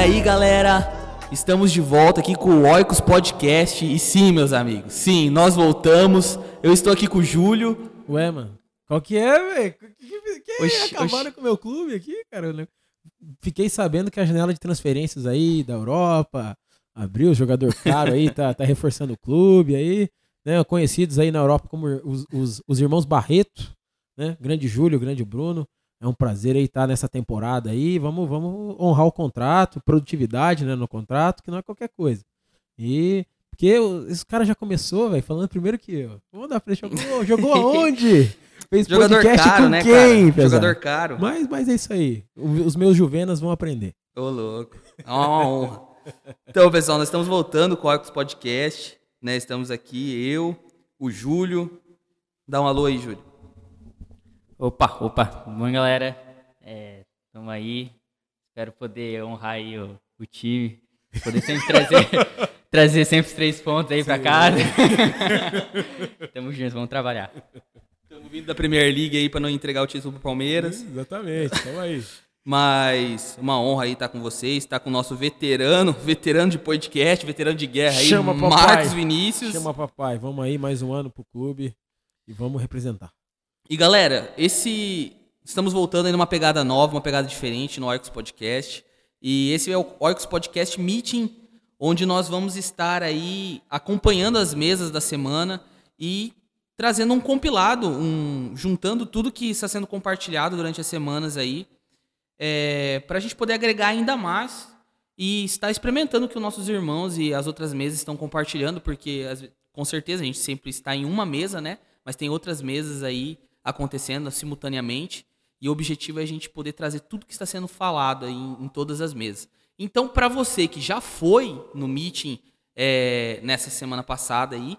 aí, galera? Estamos de volta aqui com o Oicos Podcast. E sim, meus amigos, sim, nós voltamos. Eu estou aqui com o Júlio. Ué, mano, qual que é, velho? Que, que, que Oxi, acabaram oxi. com o meu clube aqui, cara? Eu Fiquei sabendo que a janela de transferências aí da Europa abriu, o jogador caro aí tá, tá reforçando o clube aí, né? Conhecidos aí na Europa como os, os, os irmãos Barreto, né? Grande Júlio, grande Bruno. É um prazer aí estar nessa temporada aí. Vamos, vamos honrar o contrato, produtividade né, no contrato, que não é qualquer coisa. E porque esse cara já começou, velho, falando primeiro que eu. Vamos dar pra jogou, jogou aonde? Fez Jogador podcast caro, com né, quem, cara? Jogador caro. Mas, mas é isso aí. Os meus juvenas vão aprender. Ô, louco. É uma honra. Então, pessoal, nós estamos voltando com o Oicos Podcast. Né? Estamos aqui, eu, o Júlio. Dá um alô aí, Júlio. Opa, opa, bom galera, é, tamo aí, espero poder honrar aí o, o time, poder sempre trazer, trazer sempre os três pontos aí pra casa. Tamo junto, vamos trabalhar. Estamos vindo da Premier League aí para não entregar o título pro Palmeiras. Exatamente, tamo aí. Mas uma honra aí estar com vocês, estar com o nosso veterano, veterano de podcast, veterano de guerra aí, Chama, papai. Marcos Vinícius. Chama papai, vamos aí mais um ano pro clube e vamos representar. E galera, esse estamos voltando aí numa pegada nova, uma pegada diferente no Oicos Podcast. E esse é o Oicos Podcast Meeting, onde nós vamos estar aí acompanhando as mesas da semana e trazendo um compilado, um juntando tudo que está sendo compartilhado durante as semanas aí, para a gente poder agregar ainda mais e estar experimentando o que os nossos irmãos e as outras mesas estão compartilhando, porque com certeza a gente sempre está em uma mesa, né? Mas tem outras mesas aí acontecendo simultaneamente. E o objetivo é a gente poder trazer tudo que está sendo falado em, em todas as mesas. Então, para você que já foi no meeting é, nessa semana passada aí,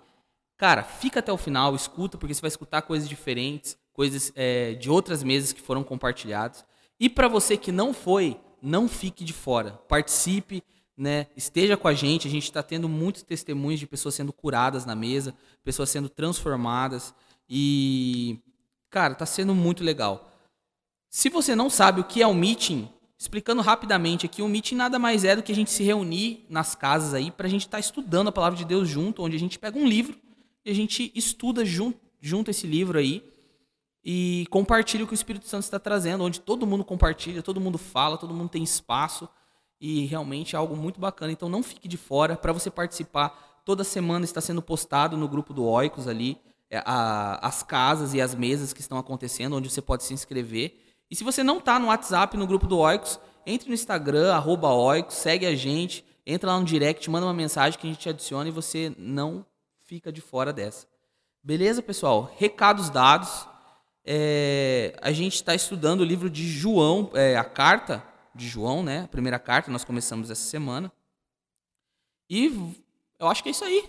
cara, fica até o final, escuta, porque você vai escutar coisas diferentes, coisas é, de outras mesas que foram compartilhadas. E para você que não foi, não fique de fora. Participe, né? Esteja com a gente. A gente está tendo muitos testemunhos de pessoas sendo curadas na mesa, pessoas sendo transformadas. E, cara, tá sendo muito legal. Se você não sabe o que é o meeting, explicando rapidamente aqui, o meeting nada mais é do que a gente se reunir nas casas aí para a gente estar estudando a palavra de Deus junto, onde a gente pega um livro e a gente estuda junto, junto esse livro aí e compartilha o que o Espírito Santo está trazendo, onde todo mundo compartilha, todo mundo fala, todo mundo tem espaço e realmente é algo muito bacana. Então não fique de fora para você participar. Toda semana está sendo postado no grupo do Oicos ali a- as casas e as mesas que estão acontecendo, onde você pode se inscrever. E se você não está no WhatsApp, no grupo do Oicos, entre no Instagram, arroba Oicos, segue a gente, entra lá no direct, manda uma mensagem que a gente te adiciona e você não fica de fora dessa. Beleza, pessoal? Recados dados. É, a gente está estudando o livro de João, é, a carta de João, né? A primeira carta, nós começamos essa semana. E eu acho que é isso aí.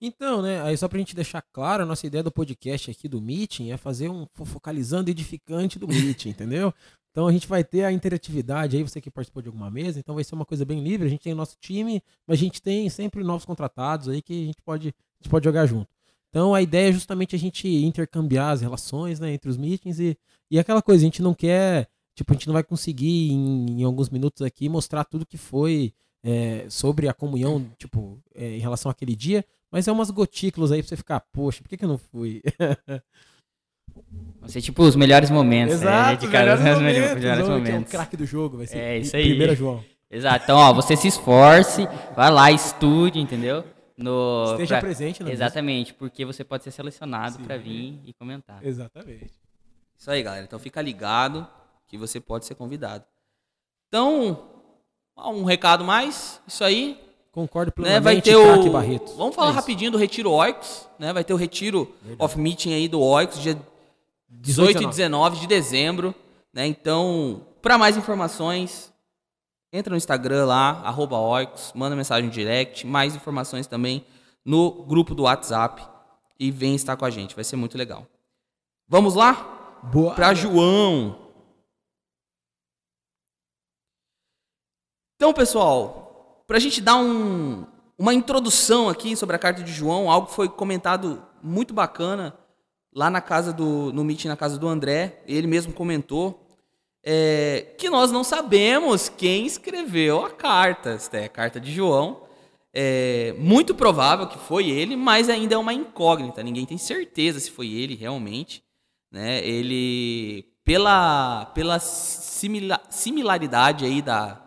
Então, né, aí só pra gente deixar claro, a nossa ideia do podcast aqui do Meeting é fazer um fo- focalizando edificante do Meeting, entendeu? Então a gente vai ter a interatividade aí, você que participou de alguma mesa, então vai ser uma coisa bem livre. A gente tem o nosso time, mas a gente tem sempre novos contratados aí que a gente pode, a gente pode jogar junto. Então a ideia é justamente a gente intercambiar as relações né, entre os meetings e, e aquela coisa, a gente não quer, tipo, a gente não vai conseguir em, em alguns minutos aqui mostrar tudo que foi é, sobre a comunhão, tipo, é, em relação àquele dia, mas é umas gotículas aí pra você ficar, poxa, por que, que eu não fui? Vão ser tipo os melhores momentos, né? De cada melhores os melhores, momentos, melhores que é o momentos. craque do jogo, vai ser É, isso aí. primeira João. Exato, então ó, você se esforce, vai lá, estude, entendeu? No, Esteja pra- presente mesa. Exatamente, porque você pode ser selecionado Sim. para vir e comentar. Exatamente. Isso aí, galera. Então fica ligado que você pode ser convidado. Então, um recado mais. Isso aí. Concordo Né, plenamente, vai ter o. Barreto. Vamos falar É rapidinho do Retiro Oicos. Né? Vai ter o Retiro Verdade. of Meeting aí do Oicos, dia 18 e 19 de dezembro. Né? Então, para mais informações, entra no Instagram lá, arroba Oicos, manda mensagem direct. Mais informações também no grupo do WhatsApp. E vem estar com a gente, vai ser muito legal. Vamos lá? Boa. Para João. Então, pessoal, para a gente dar um- uma introdução aqui sobre a carta de João, algo que foi comentado muito bacana lá na casa do no meeting na casa do André, ele mesmo comentou. é, que nós não sabemos quem escreveu a carta. É a carta de João. É muito provável que foi ele, mas ainda é uma incógnita. Ninguém tem certeza se foi ele realmente. Né? Ele, pela, pela simila, similaridade aí da,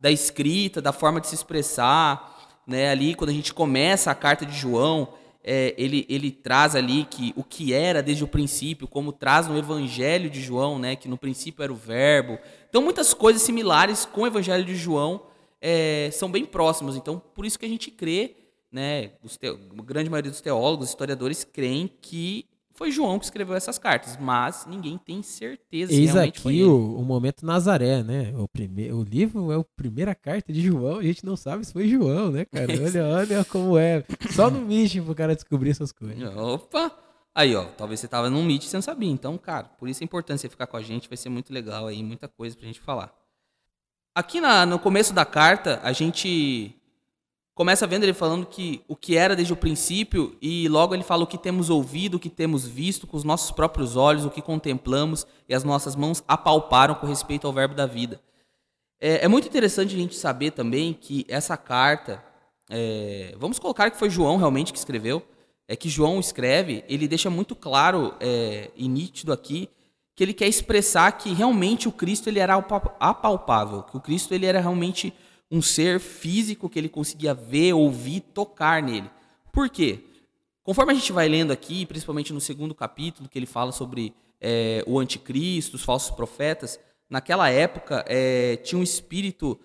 da escrita, da forma de se expressar, né? ali quando a gente começa a carta de João, é, ele, ele traz ali que o que era desde o princípio, como traz no Evangelho de João, né, que no princípio era o Verbo. Então, muitas coisas similares com o Evangelho de João é, são bem próximos. Então, por isso que a gente crê, né, os a grande maioria dos teólogos, historiadores, creem que foi João que escreveu essas cartas, mas ninguém tem certeza Eis aqui o, o, momento Nazaré, né? O, primeiro, o livro é a primeira carta de João, a gente não sabe se foi João, né, cara? Olha, olha como é. Só no Místico pro cara descobrir essas coisas. Opa! Aí, ó, talvez você tava num Meet e você não sabia. Então, cara, por isso a importância de ficar com a gente, vai ser muito legal aí, muita coisa pra gente falar. Aqui na, no começo da carta, a gente começa vendo ele falando que o que era desde o princípio e logo ele fala o que temos ouvido, o que temos visto com os nossos próprios olhos, o que contemplamos e as nossas mãos apalparam com respeito ao verbo da vida. É, é muito interessante a gente saber também que essa carta, é, vamos colocar que foi João realmente que escreveu, é que João escreve, ele deixa muito claro é, e nítido aqui que ele quer expressar que realmente o Cristo ele era apalpável, que o Cristo ele era realmente um ser físico que ele conseguia ver, ouvir, tocar nele. Por quê? Conforme a gente vai lendo aqui, principalmente no segundo capítulo, que ele fala sobre é, o anticristo, os falsos profetas, naquela época é, tinha um espírito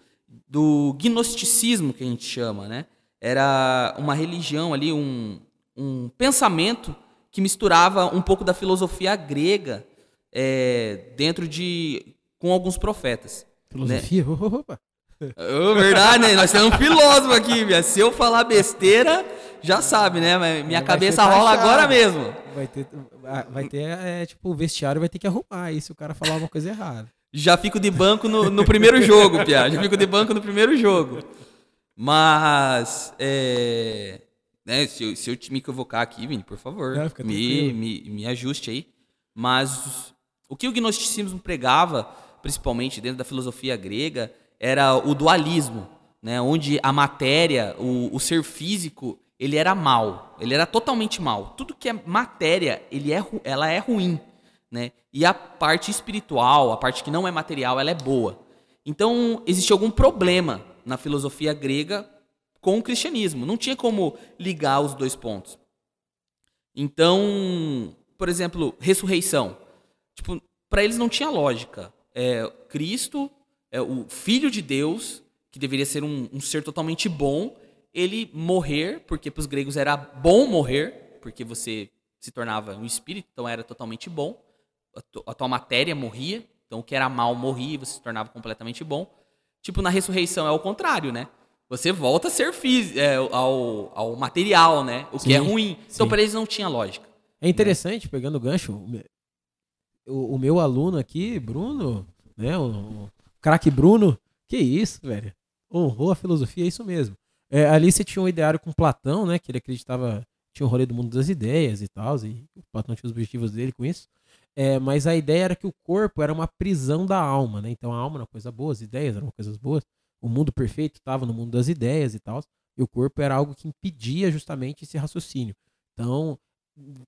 do gnosticismo, que a gente chama, né? Era uma religião ali, um, um pensamento que misturava um pouco da filosofia grega é, dentro de com alguns profetas. Filosofia? Né? Opa. Oh, verdade, né? Nós temos um filósofo aqui, minha. Se eu falar besteira, já sabe, né? Minha vai cabeça rola agora mesmo. Vai ter, vai ter é, tipo, o vestiário vai ter que arrumar aí se o cara falar uma coisa errada. Já fico de banco no, no primeiro jogo, Pia. Já fico de banco no primeiro jogo. Mas, é, né, se, eu, se eu me equivocar aqui, Vini, por favor, Não, me, me, me ajuste aí. Mas o que o gnosticismo pregava, principalmente dentro da filosofia grega, era o dualismo, né? onde a matéria, o, o ser físico, ele era mal, ele era totalmente mal. Tudo que é matéria, ele é, ela é ruim, né? E a parte espiritual, a parte que não é material, ela é boa. Então, existia algum problema na filosofia grega com o cristianismo. Não tinha como ligar os dois pontos. Então, por exemplo, ressurreição. Tipo, para eles não tinha lógica. É, Cristo é, o filho de Deus, que deveria ser um, um ser totalmente bom, ele morrer, porque para os gregos era bom morrer, porque você se tornava um espírito, então era totalmente bom. A, a tua matéria morria, então o que era mal morria e você se tornava completamente bom. Tipo, na ressurreição é o contrário, né? Você volta a ser físico, é, ao, ao material, né? O que sim, é ruim. Então, para eles não tinha lógica. É interessante, né? pegando o gancho, o, o, meu aluno aqui, Bruno, né? O, craque Bruno, que isso, velho. Honrou a filosofia, é isso mesmo. É, ali você tinha um ideário com Platão, né? Que ele acreditava, tinha o um rolê do mundo das ideias e tal, e o Platão tinha os objetivos dele com isso. É, mas a ideia era que o corpo era uma prisão da alma, né? Então a alma era uma coisa boa, as ideias eram coisas boas. O mundo perfeito estava no mundo das ideias e tal. E o corpo era algo que impedia justamente esse raciocínio. Então,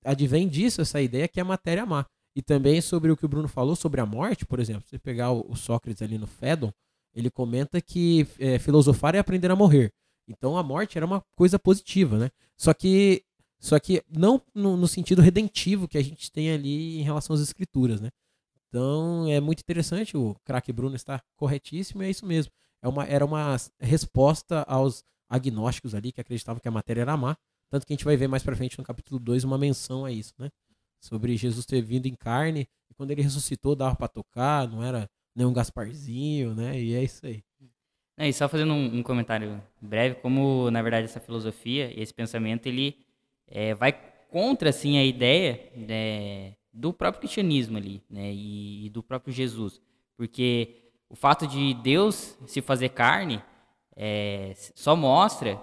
advém disso essa ideia que a matéria má. E também sobre o que o Bruno falou sobre a morte, por exemplo, se você pegar o, Sócrates ali no Fédon, ele comenta que é, filosofar é aprender a morrer. Então a morte era uma coisa positiva, né? Só que, só que não no, no sentido redentivo que a gente tem ali em relação às escrituras, né? Então é muito interessante, o craque Bruno está corretíssimo, é isso mesmo. É uma, era uma resposta aos agnósticos ali que acreditavam que a matéria era má. Tanto que a gente vai ver mais pra frente no capítulo 2 uma menção a isso, né? Sobre Jesus ter vindo em carne e quando ele ressuscitou dava para tocar, não era nem um Gasparzinho, né? E é isso aí. É, e só fazendo um, um, comentário breve, como na verdade essa filosofia, esse pensamento, ele é, vai contra assim a ideia né, do próprio cristianismo ali, né? E, e, do próprio Jesus, porque o fato de Deus se fazer carne é, só mostra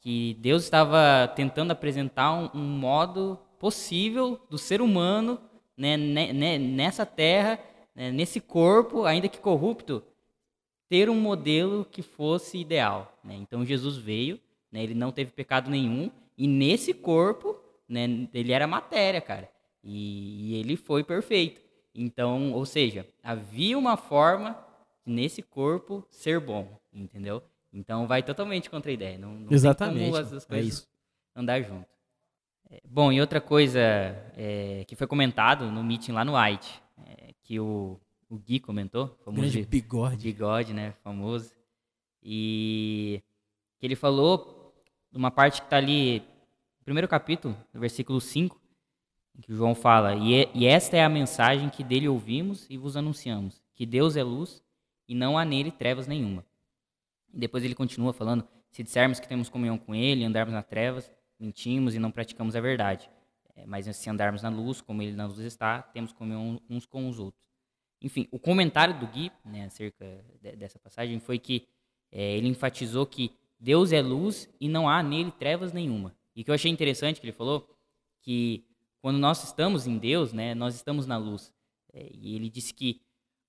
que Deus estava tentando apresentar um, um modo possível do ser humano né, né, né, nessa terra né, nesse corpo, ainda que corrupto, ter um modelo que fosse ideal. Né? Então Jesus veio, né, ele não teve pecado nenhum, e nesse corpo, ele era matéria, cara. E, e ele foi perfeito. Então, ou seja, havia uma forma nesse corpo ser bom, entendeu? Então vai totalmente contra a ideia. Não, não Exatamente. As, as é coisas isso. andar junto. Bom, e outra coisa é, que foi comentado no meeting lá no White, é, que o, o Gui comentou, famoso Grande de- bigode. bigode, né, famoso, e que ele falou numa parte que está ali, no primeiro capítulo, no versículo 5, em que o João fala, e, é- e esta é a mensagem que dele ouvimos e vos anunciamos, que Deus é luz e não há nele trevas nenhuma. E depois ele continua falando, se dissermos que temos comunhão com ele andarmos nas trevas, mentimos e não praticamos a verdade. É, mas se andarmos na luz, como ele na luz está, temos comunhão uns com os outros. Enfim, o comentário do Gui né, acerca de- dessa passagem foi que é, ele enfatizou que Deus é luz e não há nele trevas nenhuma. E que eu achei interessante que ele falou, que quando nós estamos em Deus, né, nós estamos na luz. É, e ele disse que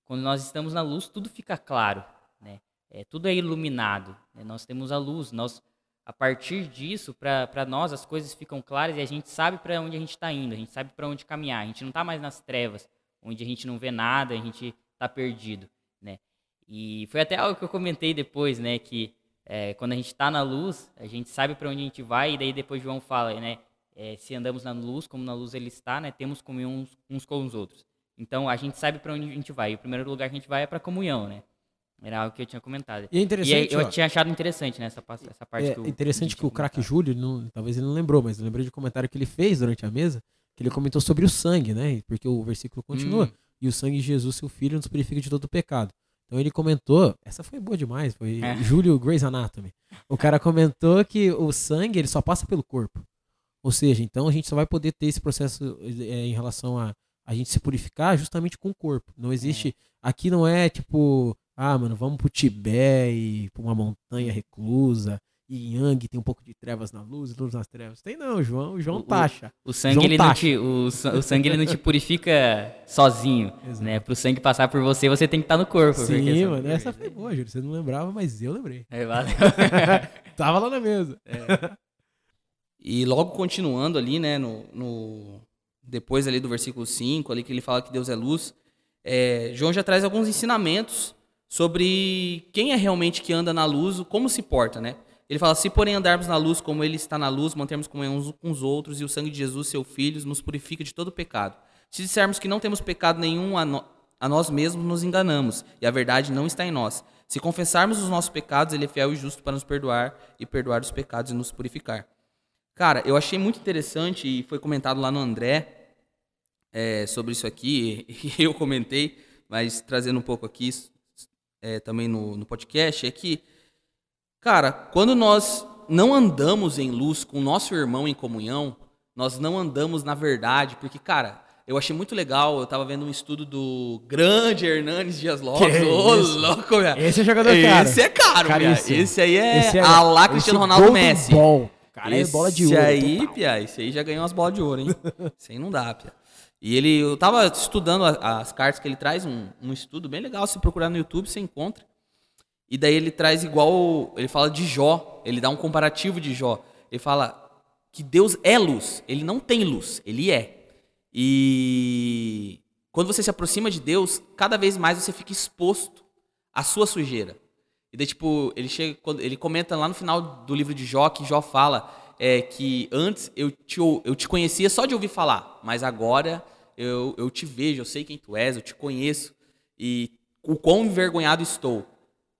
quando nós estamos na luz, tudo fica claro, né? É, tudo é iluminado. né? Nós temos a luz. Nós, a partir disso, para nós as coisas ficam claras e a gente sabe para onde a gente está indo. A gente sabe para onde caminhar. A gente não está mais nas trevas, onde a gente não vê nada, a gente está perdido, né? E foi até algo que eu comentei depois, né? Que é, quando a gente está na luz, a gente sabe para onde a gente vai e daí depois João fala, né? é, se andamos na luz, como na luz ele está, né? Temos comunhão uns, uns com os outros. Então a gente sabe para onde a gente vai. E o primeiro lugar que a gente vai é para comunhão, né? Era algo que eu tinha comentado. E é E interessante, aí, eu ó, tinha achado interessante né, essa, essa parte é que o interessante que o tinha craque. Júlio, não- talvez ele não lembrou, mas eu lembrei de um comentário que ele fez durante a mesa, que ele comentou sobre o sangue, né? Porque o versículo continua. Hum. E o sangue de Jesus, seu filho, nos purifica de todo o pecado. Então ele comentou, essa foi boa demais, foi É. Júlio Grey's Anatomy. O cara comentou que o sangue, ele só passa pelo corpo. Ou seja, então a gente só vai poder ter esse processo é, em relação a a gente se purificar justamente com o corpo. Não existe. Aqui não é tipo, ah, mano, vamos pro Tibete e pra uma montanha reclusa. E Yang tem um pouco de trevas na luz e luz nas trevas. Tem não, João. O João O- o- taxa. O sangue, João ele não Taxa. te, o, o sangue ele não te purifica sozinho, Exato. né? Pro sangue passar por você, você tem que estar no corpo. porque Sim, mano. Essa foi boa, Júlio. Você não lembrava, mas eu lembrei. É, valeu. Tava lá na mesa. E logo continuando ali, né, no, no- depois ali do versículo 5, ali que ele fala que Deus é luz, é, João já traz alguns ensinamentos sobre quem é realmente que anda na luz, como se porta, né? Ele fala, se porém andarmos na luz como ele está na luz, mantermos comunhão uns com os outros, e o sangue de Jesus, seu Filho, nos purifica de todo pecado. Se dissermos que não temos pecado nenhum a, no- a nós mesmos, nos enganamos, e a verdade não está em nós. Se confessarmos os nossos pecados, ele é fiel e justo para nos perdoar e perdoar os pecados e nos purificar. Cara, eu achei muito interessante e foi comentado lá no André é, sobre isso aqui, e eu comentei, mas trazendo um pouco aqui é, também no, no podcast, é que, cara, quando nós não andamos em luz com o nosso irmão em comunhão, nós não andamos na verdade, porque, cara, eu achei muito legal, eu tava vendo um estudo do grande Hernanes Dias Lopes, Que ô isso? louco, velho. Esse é jogador caro. Esse é caro, cara. Caríssimo. Esse aí é, Esse a lá esse Cristiano Ronaldo Messi. Ball. Cara, esse é bola de ouro. aí, total. Pia, esse aí já ganhou umas bolas de ouro, hein? esse aí não dá, Pia. E ele, eu tava estudando a- as cartas que ele traz, um, um estudo bem legal, se procurar no YouTube, você encontra. E daí ele traz igual, ele fala de Jó, ele dá um comparativo de Jó. Ele fala que Deus é luz, ele não tem luz, ele é. E quando você se aproxima de Deus, cada vez mais você fica exposto à sua sujeira. E daí, tipo, ele chega, ele comenta lá no final do livro de Jó que Jó fala é, que antes eu te, eu te conhecia só de ouvir falar, mas agora eu, eu te vejo, eu sei quem tu és, eu te conheço e o quão envergonhado estou.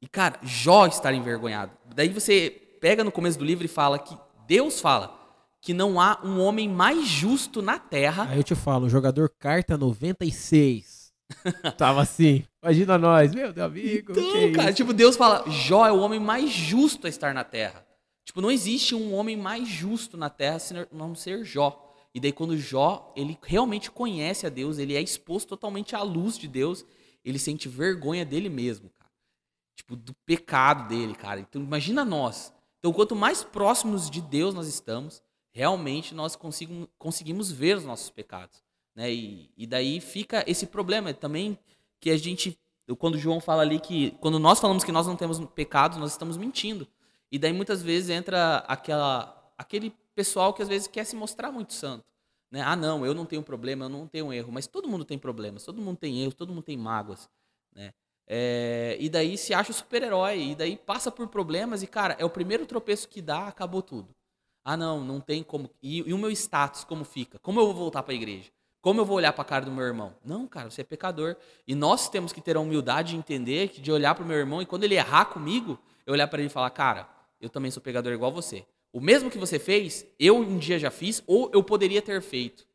E cara, Jó estar envergonhado. Daí você pega no começo do livro e fala que Deus fala que não há um homem mais justo na terra Aí eu te falo, o jogador carta 96. Tava assim. Imagina nós, meu Deus, amigo. que Então, cara, isso? tipo, Deus fala, Jó é o homem mais justo a estar na terra. Tipo, não existe um homem mais justo na terra se não ser Jó. E daí quando Jó, ele realmente conhece a Deus, ele é exposto totalmente à luz de Deus, ele sente vergonha dele mesmo, cara. Tipo, do pecado dele, cara. Então imagina nós. Então quanto mais próximos de Deus nós estamos, realmente nós consigo- conseguimos ver os nossos pecados. Né? E, e daí fica esse problema também que a gente. Quando João fala ali que. Quando nós falamos que nós não temos pecados, nós estamos mentindo. E daí muitas vezes entra aquela, aquele pessoal que às vezes quer se mostrar muito santo. Né? Ah, não, eu não tenho problema, eu não tenho erro. Mas todo mundo tem problemas, todo mundo tem erros, todo mundo tem mágoas. Né? É, e daí se acha super-herói, e daí passa por problemas, e cara, é o primeiro tropeço que dá, acabou tudo. Ah, não, não tem como. E, e o meu status, como fica? Como eu vou voltar para a igreja? Como eu vou olhar para a cara do meu irmão? Não, cara, você é pecador. E nós temos que ter a humildade de entender, de olhar para o meu irmão e quando ele errar comigo, eu olhar para ele e falar: cara, eu também sou pecador igual você. O mesmo que você fez, eu um dia já fiz, ou eu poderia ter feito.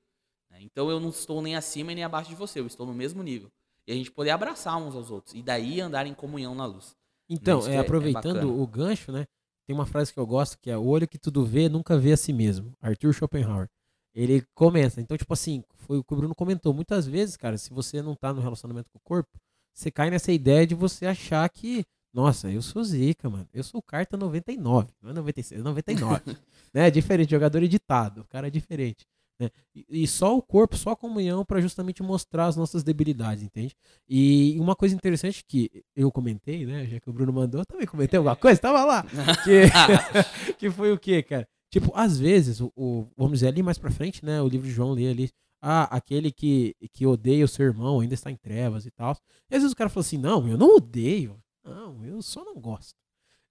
Então eu não estou nem acima e nem abaixo de você, eu estou no mesmo nível. E a gente poder abraçar uns aos outros. E daí andar em comunhão na luz. Então, é, é, aproveitando é o gancho, né? Tem uma frase que eu gosto que é: O olho que tudo vê nunca vê a si mesmo. Arthur Schopenhauer. Ele começa. Então, tipo assim, foi o que o Bruno comentou. Muitas vezes, cara, se você não tá no relacionamento com o corpo, você cai nessa ideia de você achar que, nossa, eu sou zica, mano. Eu sou carta 99, não é 96, é 99. né? É diferente, jogador editado. O cara é diferente. Né? E, e, só o corpo, só a comunhão para justamente mostrar as nossas debilidades, entende? E uma coisa interessante que eu comentei, né? Já que o Bruno mandou, eu também comentei alguma coisa, tava lá. Que, que foi o quê, cara? Tipo, às vezes, o, o, vamos dizer ali mais pra frente, né? O livro de João lê ali. Ah, aquele que, que odeia o seu irmão ainda está em trevas e tal. E às vezes o cara fala assim: não, eu não odeio. Não, eu só não gosto.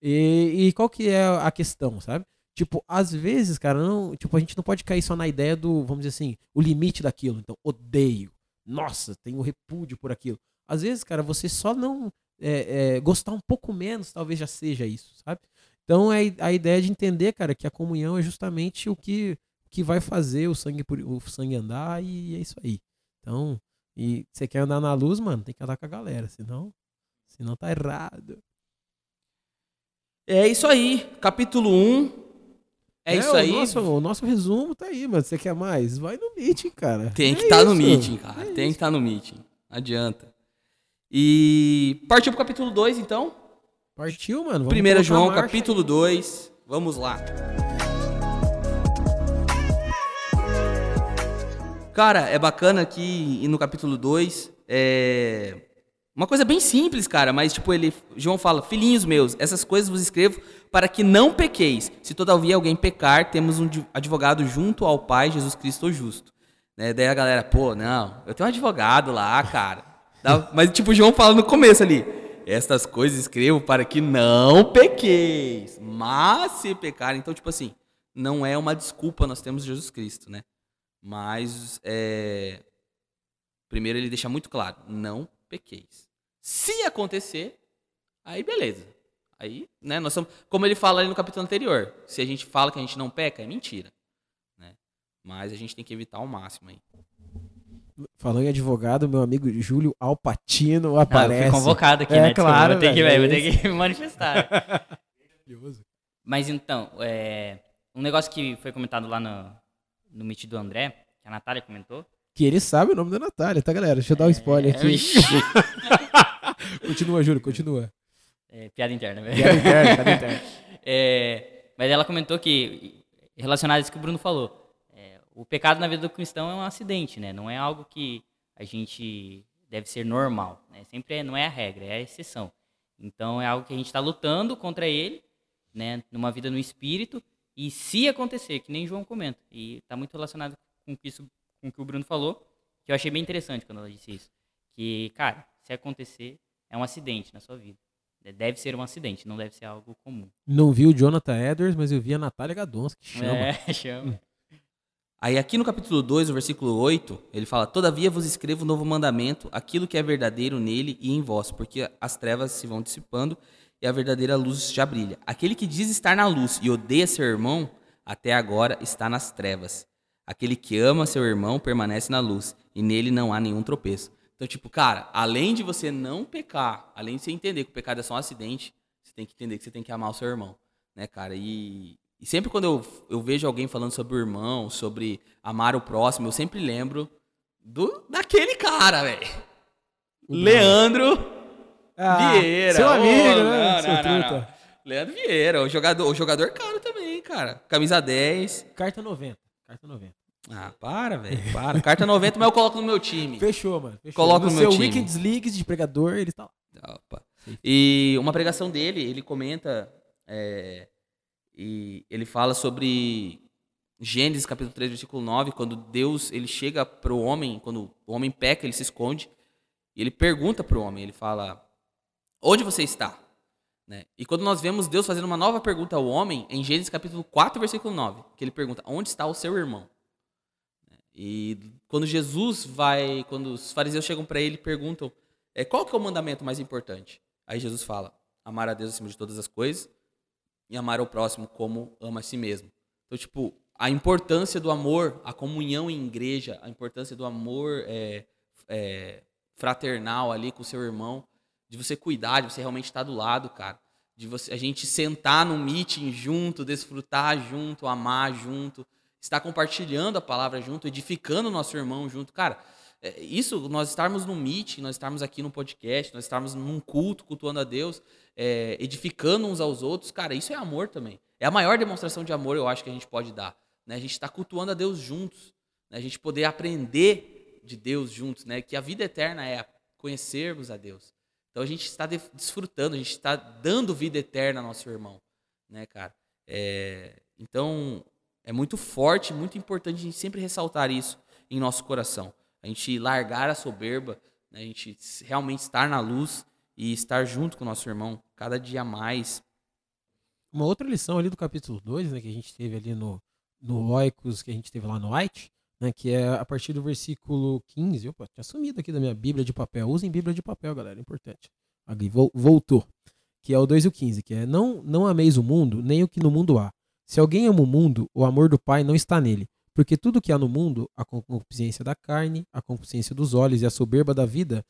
E, e qual que é a questão, sabe? Tipo, às vezes, cara, não, tipo, a gente não pode cair só na ideia do, vamos dizer assim, o limite daquilo. Então, odeio. Nossa, tenho repúdio por aquilo. Às vezes, cara, você só não é, é, gostar um pouco menos, talvez já seja isso, sabe? Então, é a ideia de entender, cara, que a comunhão é justamente o que, que vai fazer o sangue, o sangue andar e é isso aí. Então, e você quer andar na luz, mano, tem que andar com a galera, senão, senão tá errado. É isso aí, capítulo 1, é, é, isso aí. Nosso, o nosso resumo tá aí, mano. Você quer mais? Vai no meeting, cara. Tem que estar é tá no meeting, cara. É Tem que estar tá no meeting. Não adianta. E partiu pro capítulo 2, então? Partiu, mano. Vamos João, capítulo 2. Vamos lá. Cara, é bacana que no capítulo 2 é uma coisa bem simples, cara, mas tipo, ele, João fala: "Filhinhos meus, essas coisas vos escrevo para que não pequeis. Se todavia alguém pecar, temos um advogado junto ao Pai, Jesus Cristo o justo." Né? Daí a galera, pô, não, eu tenho um advogado lá, cara. mas tipo, João fala no começo ali: "Estas coisas escrevo para que não pequeis, mas se pecar, então tipo assim, não é uma desculpa, nós temos Jesus Cristo, né? Mas é, primeiro ele deixa muito claro, não pequeis. Se acontecer, aí beleza. Aí, né, nós somos, como ele fala ali no capítulo anterior, se a gente fala que a gente não peca, é mentira. Né? Mas a gente tem que evitar ao máximo aí. Falando em advogado, meu amigo Júlio Alpatino aparece. Ah, eu fui convocado aqui, é, né? Claro, vou ter, que, vou ter que me manifestar. Mas então, é, um negócio que foi comentado lá no, no Meet do André, que a Natália comentou, que ele sabe o nome da Natália, tá, galera? Deixa eu dar um spoiler aqui. continua, Júlio, continua. É, piada interna, velho. Piada interna, piada interna. É, mas ela comentou que, relacionado a isso que o Bruno falou, é, o pecado na vida do cristão é um acidente, né? Não é algo que a gente deve ser normal. Né? Sempre é, não é a regra, é a exceção. Então é algo que a gente está lutando contra ele, né? Numa vida no espírito. E se acontecer, que nem João comenta, e está muito relacionado com isso com o que o Bruno falou, que eu achei bem interessante quando ela disse isso. Que, cara, se acontecer, é um acidente na sua vida. Deve ser um acidente, não deve ser algo comum. Não vi o Jonathan Edwards, mas eu vi a Natália Gadons, que chama. É, chama. Aí aqui no capítulo 2, no versículo 8, ele fala: Todavia vos escrevo um novo mandamento, aquilo que é verdadeiro nele e em vós, porque as trevas se vão dissipando e a verdadeira luz já brilha. Aquele que diz estar na luz e odeia seu irmão, até agora está nas trevas. Aquele que ama seu irmão permanece na luz, e nele não há nenhum tropeço. Então, tipo, cara, além de você não pecar, além de você entender que o pecado é só um acidente, você tem que entender que você tem que amar o seu irmão, né, cara? E, e sempre quando eu, eu vejo alguém falando sobre o irmão, sobre amar o próximo, eu sempre lembro do daquele cara, velho. Leandro ah, Vieira. Seu amigo, oh, né? Não, seu não, Leandro Vieira, o jogador, o jogador caro também, cara. Camisa 10. Carta 90. Carta 90. Ah, para, velho. Para. Carta 90, mas eu coloco no meu time. Fechou, mano. Fechou. Coloca no no seu meu time. Weekends Leagues de pregador, ele tá lá. Opa. E uma pregação dele, ele comenta é, e ele fala sobre Gênesis capítulo 3, versículo 9, quando Deus ele chega pro homem, quando o homem peca, ele se esconde, e ele pergunta pro homem, ele fala: "Onde você está?" Né? E quando nós vemos Deus fazendo uma nova pergunta ao homem, em Gênesis capítulo 4, versículo 9, que ele pergunta: "Onde está o seu irmão?" E quando Jesus vai, quando os fariseus chegam para ele e perguntam: é, "Qual que é o mandamento mais importante?" Aí Jesus fala: "Amar a Deus acima de todas as coisas e amar ao próximo como ama a si mesmo." Então, tipo, a importância do amor, a comunhão em igreja, a importância do amor é, é, fraternal ali com o seu irmão, de você cuidar, de você realmente estar do lado, cara. De você, a gente sentar num meeting junto, desfrutar junto, amar junto, estar compartilhando a palavra junto, edificando o nosso irmão junto. Cara, é, isso, nós estarmos num meeting, nós estarmos aqui no podcast, nós estarmos num culto, cultuando a Deus, é, edificando uns aos outros, cara, isso é amor também. É a maior demonstração de amor, eu acho, que a gente pode dar. Né? A gente está cultuando a Deus juntos. Né? A gente poder aprender de Deus juntos, né? Que a vida eterna é conhecermos a Deus. Então a gente está de- desfrutando, a gente está dando vida eterna ao nosso irmão, né, cara? É, então é muito forte, muito importante a gente sempre ressaltar isso em nosso coração. A gente largar a soberba, né? a gente realmente estar na luz e estar junto com o nosso irmão cada dia mais. Uma outra lição ali do capítulo 2, né, que a gente teve ali no, no Oikos, que a gente teve lá no White, né, que é a partir do versículo 15. Opa, tinha sumido aqui da minha Bíblia de papel. Usem Bíblia de papel, galera, é importante. Ali, vol- voltou. Que é o 2 e o 15, que é não, não ameis o mundo, nem o que no mundo há. Se alguém ama o mundo, o amor do Pai não está nele. Porque tudo que há no mundo, a concupiscência da carne, a concupiscência dos olhos e a soberba da vida,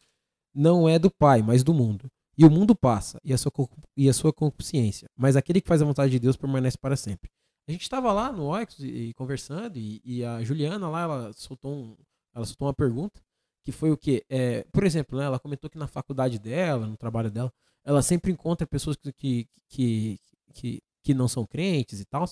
não é do Pai, mas do mundo. E o mundo passa, e a sua, e a sua concupiscência. Mas aquele que faz a vontade de Deus permanece para sempre. A gente estava lá no Oix e conversando, e, e a Juliana lá, ela soltou, um, ela soltou uma pergunta, que foi o quê? É, por exemplo, né, ela comentou que na faculdade dela, no trabalho dela, ela sempre encontra pessoas que, que, que, que, que não são crentes e tal.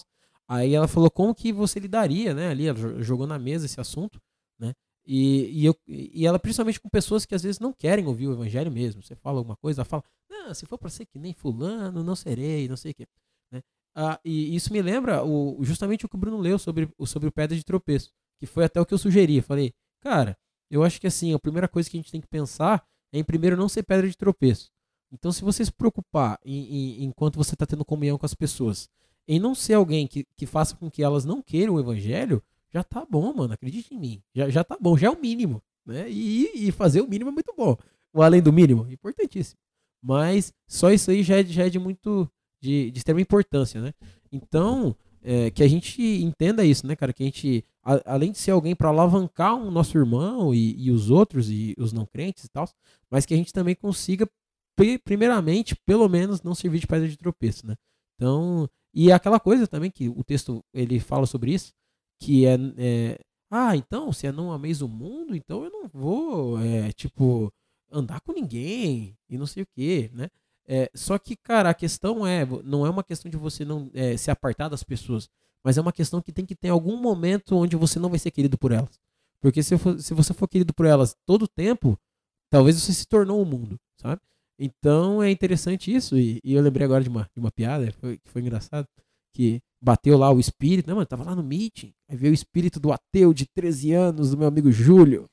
Aí ela falou como que você lidaria, né? Ali, ela jo- jogou na mesa esse assunto, né? E, e, eu, e ela, principalmente com pessoas que às vezes não querem ouvir o evangelho mesmo. Você fala alguma coisa, ela fala, não, se for para ser que nem fulano, não serei, não sei o quê. Né? Ah, e isso me lembra o, justamente o que o Bruno leu sobre, sobre o pedra de tropeço, que foi até o que eu sugeri. Eu falei, cara, eu acho que assim, a primeira coisa que a gente tem que pensar é em primeiro não ser pedra de tropeço. Então, se você se preocupar em, em- enquanto você está tendo comunhão com as pessoas, em não ser alguém que, que faça com que elas não queiram o evangelho, já tá bom, mano. Acredite em mim. Já, já tá bom, já é o mínimo. Né? E, e fazer o mínimo é muito bom. O além do mínimo, importantíssimo. Mas só isso aí já é, já é de muito. De, de extrema importância, né? Então, é, que a gente entenda isso, né, cara? Que a gente, a- além de ser alguém para alavancar o nosso irmão e, e os outros e os não crentes e tal, mas que a gente também consiga, primeiramente, pelo menos, não servir de pedra de tropeço, né? Então, e é aquela coisa também que o texto ele fala sobre isso, que é, é, ah, então, se é não ameis o mundo, então eu não vou, é, tipo, andar com ninguém e não sei o que, né? É, só que, cara, a questão é, não é uma questão de você não é, se apartar das pessoas, mas é uma questão que tem que ter algum momento onde você não vai ser querido por elas. Porque se, for- se você for querido por elas todo o tempo, talvez você se tornou o mundo, sabe? Então é interessante isso. E, e eu lembrei agora de uma, de uma piada que foi engraçado. Que bateu lá o espírito, né, mano? Tava lá no meeting. Aí veio o espírito do ateu de 13 anos, do meu amigo Júlio.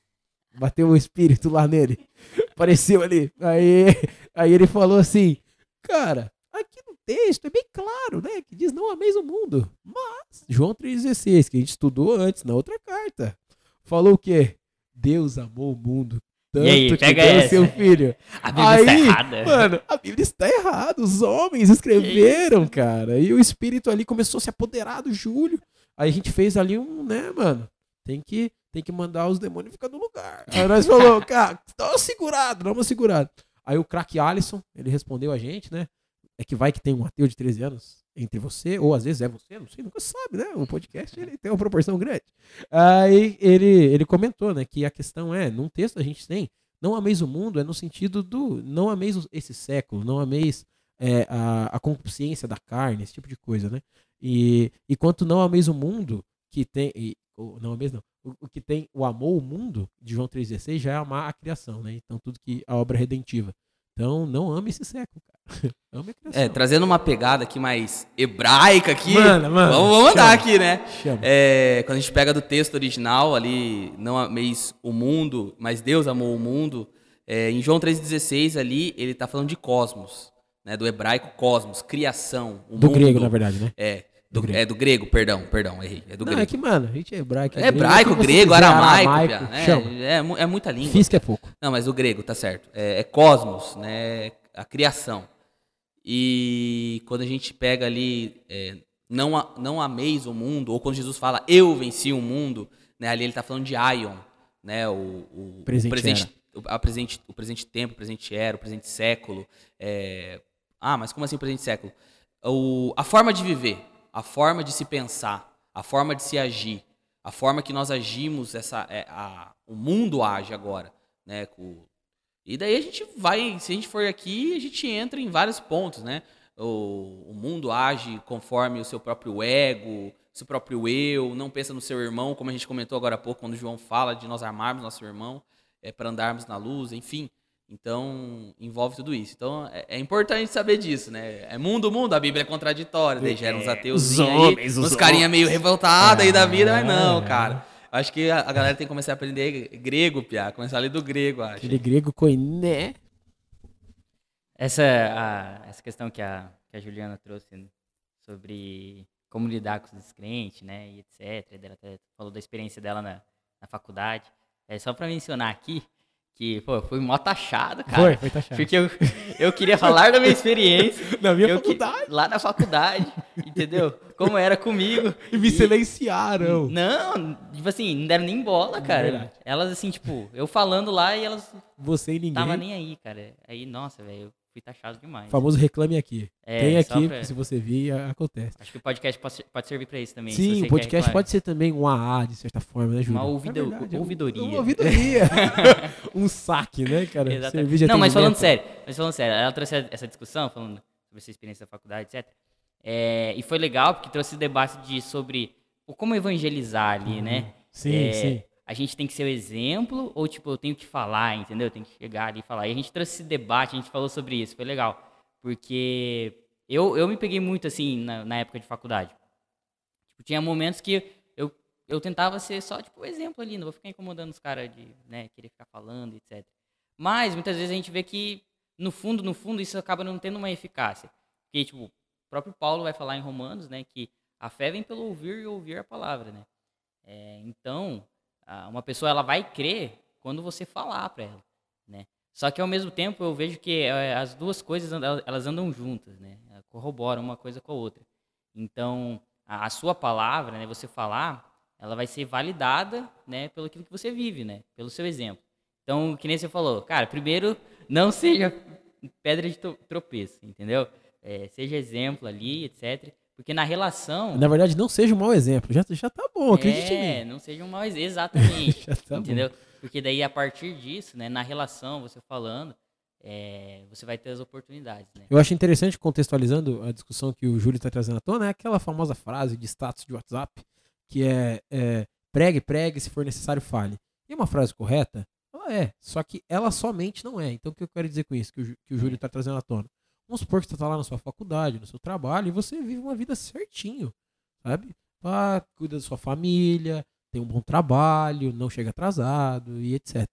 Bateu o espírito lá nele. Apareceu ali. Aí, aí ele falou assim: Cara, aqui no texto é bem claro, né? Que diz não ameis o mundo. Mas, João 3,16, que a gente estudou antes, na outra carta. Falou o quê? Deus amou o mundo. Tanto aí, que pega deu essa. seu filho. A Bíblia está Aí, errada. Mano, a Bíblia está errada. Os homens escreveram, cara. E o espírito ali começou a se apoderar do Júlio. Aí a gente fez ali um, né, mano? Tem que, tem que mandar os demônios ficar no lugar. Aí nós falou, cara, dá uma segurada, dá uma segurada. Aí o craque Alisson, ele respondeu a gente, né? É que vai que tem um ateu de 13 anos entre você, ou às vezes é você, não sei, nunca sabe, né? O podcast ele tem uma proporção grande. Aí ele, ele comentou, né, que a questão é, num texto a gente tem, não ameis o mundo é no sentido do não ameis esse século, não ameis é, a, a concupiscência da carne, esse tipo de coisa, né? E, e quanto não ameis o mundo, que tem, e não amei não. O, o que tem o amor o mundo de João 3:16 já é amar a criação, né? Então tudo que a obra é redentiva. Então não ame esse século, cara. ame a criação. É, trazendo uma pegada aqui mais hebraica aqui. Mano, mano, vamos, vamos andar aqui, né? Chama. É, quando a gente pega do texto original ali, não ameis o mundo, mas Deus amou o mundo. é, em João 3,16 ali, ele tá falando de cosmos, né? Do hebraico cosmos, criação. do mundo. grego, na verdade, né? É, do, Do grego. é do grego, perdão, perdão, errei. É do não, grego. é que, mano, a gente é hebraico. É hebraico, você grego, quiser, aramaico, aramaico, é, é, mu- é muita língua. Física é pouco. Não, mas o grego, tá certo. É, é cosmos, né? A criação. E quando a gente pega ali, é, não, a- não ameis o mundo, ou quando Jesus fala eu venci o mundo, né? Ali ele tá falando de Aion, né? O, o, Presente o presente, o, presente, o presente tempo, o presente era, o presente século. é, Ah, mas como assim o presente século? O, a forma de viver, a forma de se pensar, a forma de se agir, a forma que nós agimos, essa, é, a, o mundo age agora, né? com- e daí a gente vai, se a gente for aqui, a gente entra em vários pontos, né? O, o mundo age conforme o seu próprio ego, seu próprio eu, não pensa no seu irmão, como a gente comentou agora há pouco, quando o João fala de nós armarmos nosso irmão é, para andarmos na luz, enfim. Então, envolve tudo isso. Então, é, é importante saber disso, né? É mundo, mundo, a Bíblia é contraditória, daí gera uns ateus os aí, homens, os uns carinha meio revoltados aí da vida, mas não, É. cara. Acho que a, a galera tem que começar a aprender grego, Pia, começar a ler do grego, acho. Aquele grego koiné. Essa, a- essa questão que a, que a Juliana trouxe né, sobre como lidar com os descrentes, né, e etc. Ela até falou da experiência dela na, na faculdade. É só pra mencionar aqui que, pô, fui mó taxado, cara. Foi, foi taxado. Porque eu, eu queria falar da minha experiência. Na minha eu que- faculdade. lá na faculdade, entendeu? Como era comigo. E me silenciaram. Não, tipo assim, não deram nem bola, cara. Verdade. Elas, assim, tipo, eu falando lá e elas Você e ninguém. tava nem aí, cara. Aí, nossa, velho, fui taxado demais. O famoso reclame aqui. É, Tem aqui, pra- se você vir, acontece. Acho que o podcast pode, pode servir pra isso também. Sim, o podcast pode ser também um AA, de certa forma, né, Júlio? Uma ouvido- É verdade, ouvidoria. Uma ouvidoria. um saque, né, cara? Exatamente. Não, mas falando sério, mas falando sério, ela trouxe essa discussão, falando sobre essa experiência da faculdade, etc. É, e foi legal, porque trouxe o debate de, sobre como evangelizar ali, né? Sim, É, sim. A gente tem que ser o exemplo, ou tipo, eu tenho que falar, entendeu? Eu tenho que chegar ali e falar. E a gente trouxe esse debate, a gente falou sobre isso, foi legal. Porque eu, eu me peguei muito assim na, na época de faculdade. Tipo, tinha momentos que eu, eu tentava ser só, tipo, o exemplo ali, não vou ficar incomodando os caras de, né, querer ficar falando, etc. Mas muitas vezes a gente vê que, no fundo, no fundo, isso acaba não tendo uma eficácia. Porque, tipo, o próprio Paulo vai falar em Romanos, né, que a fé vem pelo ouvir e ouvir a palavra, né? É, então, uma pessoa ela vai crer quando você falar para ela, né? Só que ao mesmo tempo eu vejo que eh, as duas coisas elas andam juntas, né? Corroboram uma coisa com a outra. Então, a, sua palavra, né, você falar, ela vai ser validada, né, pelo que você vive, né? Pelo seu exemplo. Então, que nem você falou, cara, primeiro não seja pedra de tro- tropeço, entendeu? É, seja exemplo ali, etc. Porque na relação Na verdade, não seja um mau exemplo. Já, já tá bom, acredite em é, mim. não seja um mau ex- exatamente. Já tá bom. entendeu? Porque daí, a partir disso, né, na relação, você falando, é, você vai ter as oportunidades, né? Eu acho interessante, contextualizando a discussão que o Júlio está trazendo à tona, é aquela famosa frase de status de WhatsApp, que é, é, pregue, pregue, se for necessário, fale. E uma frase correta, ela é, só que ela somente não é. Então o que eu quero dizer com isso, que o, que o Júlio está trazendo à tona? Vamos supor que você está lá na sua faculdade, no seu trabalho, e você vive uma vida certinho, sabe? Ah, cuida da sua família, tem um bom trabalho, não chega atrasado e etc.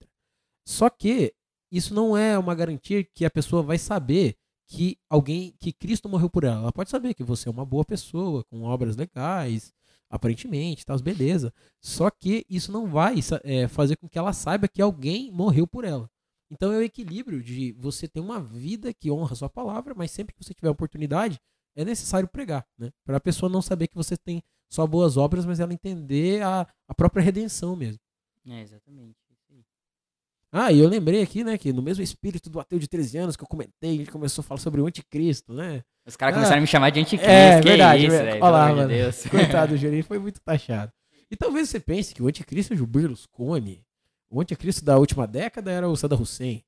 Só que isso não é uma garantia que a pessoa vai saber que alguém, que Cristo morreu por ela. Ela pode saber que você é uma boa pessoa, com obras legais, aparentemente, tal, beleza. Só que isso não vai é, fazer com que ela saiba que alguém morreu por ela. Então é o equilíbrio de você ter uma vida que honra a sua palavra, mas sempre que você tiver oportunidade, é necessário pregar, né? Para a pessoa não saber que você tem só boas obras, mas ela entender a, a própria redenção mesmo. É, exatamente. isso aí. Ah, e eu lembrei aqui, né, que no mesmo espírito do ateu de 13 anos que eu comentei, a gente começou a falar sobre o anticristo, né? Os caras Ah, começaram a me chamar de anticristo. É, que verdade. isso, verdade. velho, Olha lá, mano. de Deus. Coitado do Jurandir, foi muito taxado. E talvez você pense que o anticristo é o Berlusconi. O anticristo da última década era o Saddam Hussein.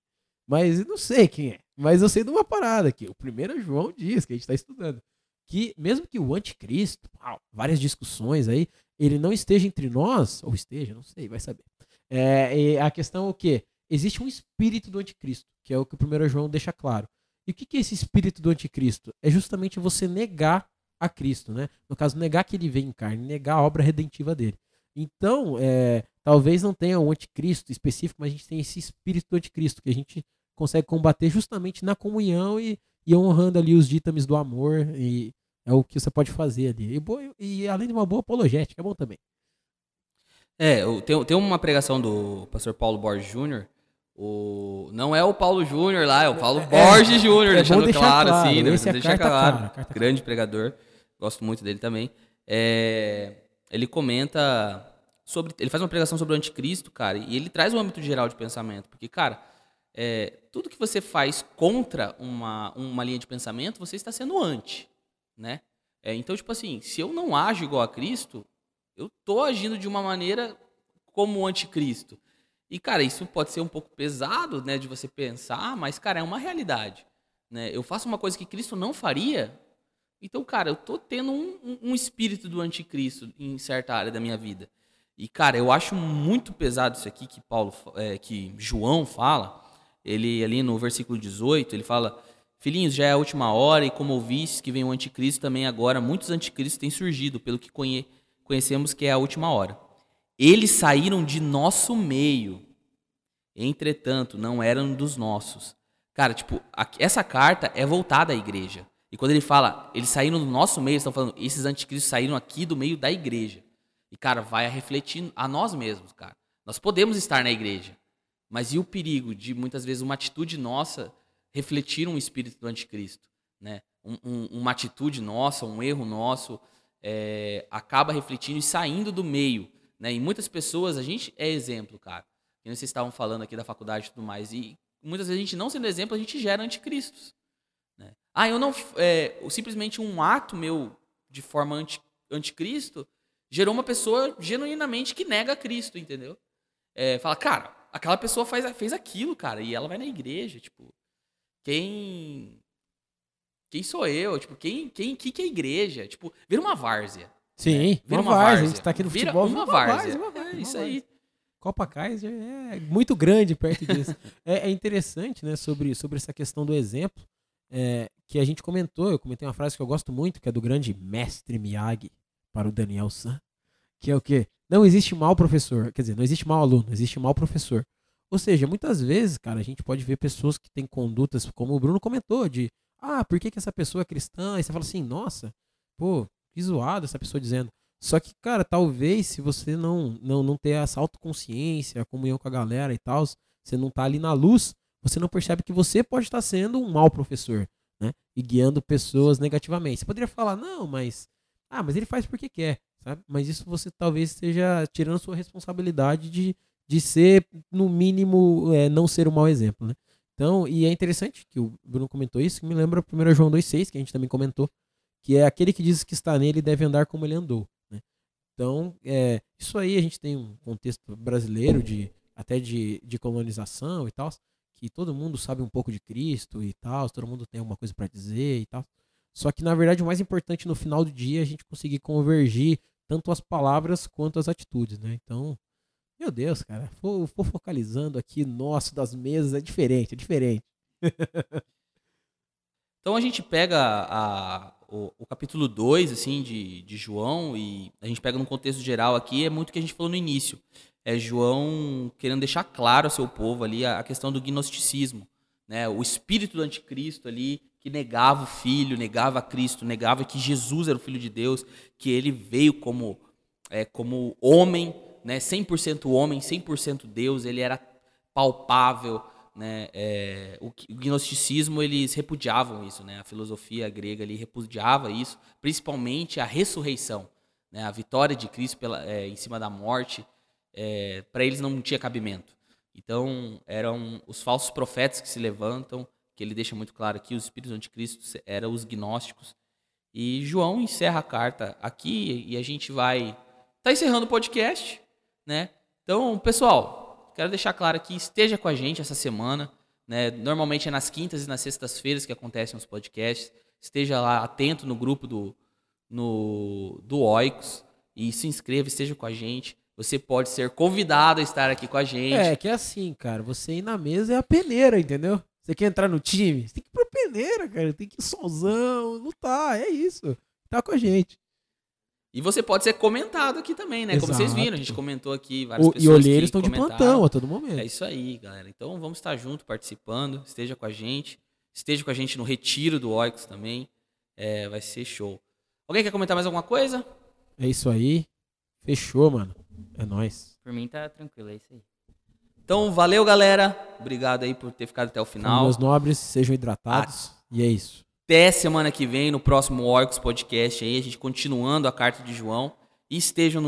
Mas não sei quem é. Mas eu sei de uma parada aqui. O primeiro João diz, que a gente está estudando. Que mesmo que o anticristo, uau, várias discussões aí, ele não esteja entre nós, ou esteja, não sei, vai saber. É, a questão é o quê? Existe um espírito do anticristo, que é o que o primeiro João deixa claro. E o que é esse espírito do anticristo? É justamente você negar a Cristo, né? No caso, negar que ele vem em carne, negar a obra redentiva dele. Então, é, talvez não tenha um anticristo específico, mas a gente tem esse espírito do anticristo que a gente consegue combater justamente na comunhão e, e honrando ali os ditames do amor e é o que você pode fazer ali. E, e além de uma boa apologética, é bom também. É, tem, tem uma pregação do pastor Paulo Borges Júnior. O, não é o Paulo Júnior lá, é o Paulo é, Borges Júnior, é deixando claro, claro, assim, né? É deixar claro. Cara, grande pregador, gosto muito dele também. É, ele comenta sobre. Ele faz uma pregação sobre o anticristo, cara, e ele traz um âmbito geral de pensamento. Porque, cara, é, tudo que você faz contra uma, uma linha de pensamento, você está sendo anti né? É, então, tipo assim, se eu não ajo igual a Cristo, eu tô agindo de uma maneira como o anticristo. E, cara, isso pode ser um pouco pesado, né, de você pensar, mas, cara, é uma realidade. Né? Eu faço uma coisa que Cristo não faria, então, cara, eu tô tendo um, um espírito do anticristo em certa área da minha vida. E, cara, eu acho muito pesado isso aqui que Paulo, é, que João fala. Ele ali no versículo 18, ele fala Filhinhos, já é a última hora, e como ouvistes que vem o anticristo, também agora muitos anticristos têm surgido, pelo que conhe conhecemos que é a última hora. Eles saíram de nosso meio, entretanto, não eram dos nossos. Cara, tipo, essa carta é voltada à igreja. E quando ele fala, eles saíram do nosso meio, estão falando, esses anticristos saíram aqui do meio da igreja. E, cara, vai refletir a nós mesmos, cara. Nós podemos estar na igreja, mas e o perigo de muitas vezes uma atitude nossa refletir um espírito do anticristo. Né? Um, um, uma atitude nossa, um erro nosso, é, acaba refletindo e saindo do meio. Né? E muitas pessoas, a gente é exemplo, cara. Que vocês estavam falando aqui da faculdade e tudo mais. E muitas vezes a gente não sendo exemplo, a gente gera anticristos. Né? Ah, eu não. É, simplesmente um ato meu de forma anti, anticristo gerou uma pessoa genuinamente que nega Cristo, entendeu? É, fala, cara, aquela pessoa faz, fez aquilo, cara, e ela vai na igreja, tipo. Quem. Quem sou eu? Tipo, quem, quem, que, que é igreja? Tipo, vira uma várzea. Sim, né? vira uma, uma várzea. várzea. A gente tá aqui no vira futebol. Uma, uma várzea. Uma várzea. É isso aí. Copa Kaiser é muito grande perto disso. é, é, interessante, né, sobre, sobre essa questão do exemplo, é, que a gente comentou, eu comentei uma frase que eu gosto muito, que é do grande mestre Miyagi para o Daniel San, que é o quê? Não existe mal professor, quer dizer, não existe mal aluno, existe mal professor. Ou seja, muitas vezes, cara, a gente pode ver pessoas que têm condutas, como o Bruno comentou, de ah, por que, que essa pessoa é cristã? E você fala assim, nossa, pô, que zoado essa pessoa dizendo. Só que, cara, talvez se você não, não, não ter essa autoconsciência, a comunhão com a galera e tal, você não tá ali na luz, você não percebe que você pode estar sendo um mau professor, né? E guiando pessoas negativamente. Você poderia falar, não, mas. Ah, mas ele faz porque quer, sabe? Mas isso você talvez esteja tirando sua responsabilidade de, de ser, no mínimo, é, não ser um mau exemplo, né? Então, e é interessante que o Bruno comentou isso, que me lembra 1 João 2,6, que a gente também comentou, que é aquele que diz que está nele deve andar como ele andou. Né? Então, é, isso aí a gente tem um contexto brasileiro de até de, de colonização e tal, que todo mundo sabe um pouco de Cristo e tal, todo mundo tem alguma coisa para dizer e tal. Só que, na verdade, o mais importante no final do dia é a gente conseguir convergir tanto as palavras quanto as atitudes, né? Então, meu Deus, cara, for, for focalizando aqui, nosso, das mesas, é diferente, é diferente. então a gente pega a, o, o, capítulo 2, assim, de, de João, e a gente pega no contexto geral aqui, é muito o que a gente falou no início. É João querendo deixar claro ao seu povo ali a, a questão do gnosticismo, né? O espírito do anticristo ali, que negava o filho, negava Cristo, negava que Jesus era o filho de Deus, que ele veio como, é, como homem, né, 100% homem, 100% Deus, ele era palpável, né, é, o, o, gnosticismo eles repudiavam isso, né, a filosofia grega ali repudiava isso, principalmente a ressurreição, né, a vitória de Cristo pela, é, em cima da morte, é, para eles não tinha cabimento. Então eram os falsos profetas que se levantam, que ele deixa muito claro aqui, os espíritos anticristos eram os gnósticos. E João encerra a carta aqui e a gente vai tá encerrando o podcast né? Então, pessoal, quero deixar claro que esteja com a gente essa semana, né? Normalmente é nas quintas e nas sextas-feiras que acontecem os podcasts. Esteja lá atento no grupo do no do Oicos e se inscreva, esteja com a gente. Você pode ser convidado a estar aqui com a gente. É, que é assim, cara. Você ir na mesa é a peneira, entendeu? Você quer entrar no time? Você tem que ir pra peneira, cara. Tem que ir solzão, lutar. É isso. Tá com a gente. E você pode ser comentado aqui também, né? Como vocês viram, a gente Exato. comentou aqui várias O- e pessoas. olheiros que estão de plantão a todo momento. É isso aí, galera. Então vamos estar junto, participando. Esteja com a gente. Esteja com a gente no retiro do Oicos também. É, vai ser show. Alguém quer comentar mais alguma coisa? É isso aí. Fechou, mano. É nóis. Por mim tá tranquilo, é isso aí. Então, valeu, galera. Obrigado aí por ter ficado até o Então, final. meus nobres, sejam hidratados. E é isso. Até semana que vem, no próximo Orcos Podcast aí, a gente continuando a carta de João. E estejam no